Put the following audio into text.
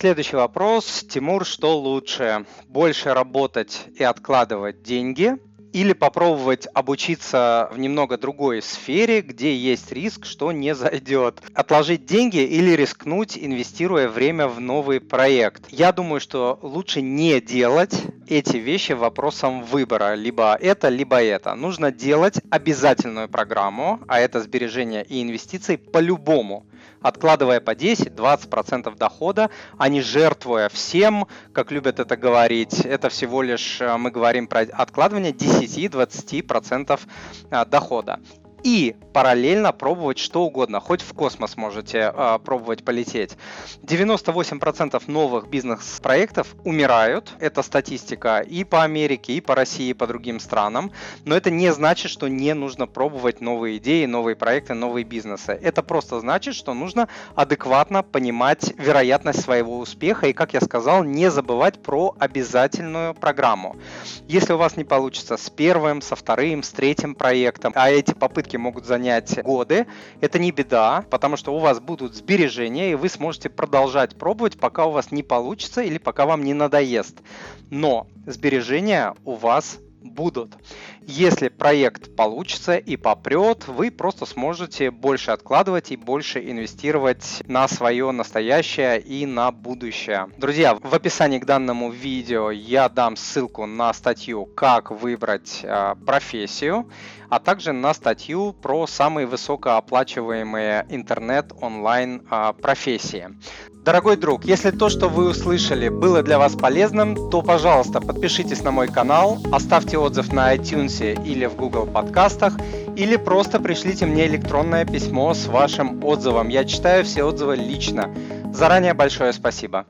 Следующий вопрос. Тимур, что лучше? Больше работать и откладывать деньги или попробовать обучиться в немного другой сфере, где есть риск, что не зайдет. Отложить деньги или рискнуть, инвестируя время в новый проект. Я думаю, что лучше не делать эти вещи вопросом выбора. Либо это, либо это. Нужно делать обязательную программу, а это сбережения и инвестиции по-любому откладывая по 10-20% дохода, а не жертвуя всем, как любят это говорить. Это всего лишь э, мы говорим про откладывание 10-20% э, дохода и параллельно пробовать что угодно, хоть в космос можете э, пробовать полететь. 98% новых бизнес-проектов умирают, это статистика и по Америке, и по России, и по другим странам, но это не значит, что не нужно пробовать новые идеи, новые проекты, новые бизнесы. Это просто значит, что нужно адекватно понимать вероятность своего успеха и, как я сказал, не забывать про обязательную программу. Если у вас не получится с первым, со вторым, с третьим проектом, а эти попытки попытки могут занять годы. Это не беда, потому что у вас будут сбережения, и вы сможете продолжать пробовать, пока у вас не получится или пока вам не надоест. Но сбережения у вас будут. Если проект получится и попрет, вы просто сможете больше откладывать и больше инвестировать на свое настоящее и на будущее. Друзья, в описании к данному видео я дам ссылку на статью «Как выбрать э, профессию», а также на статью про самые высокооплачиваемые интернет-онлайн э, профессии. Дорогой друг, если то, что вы услышали, было для вас полезным, то, пожалуйста, подпишитесь на мой канал, оставьте отзыв на iTunes или в Google подкастах, или просто пришлите мне электронное письмо с вашим отзывом. Я читаю все отзывы лично. Заранее большое спасибо.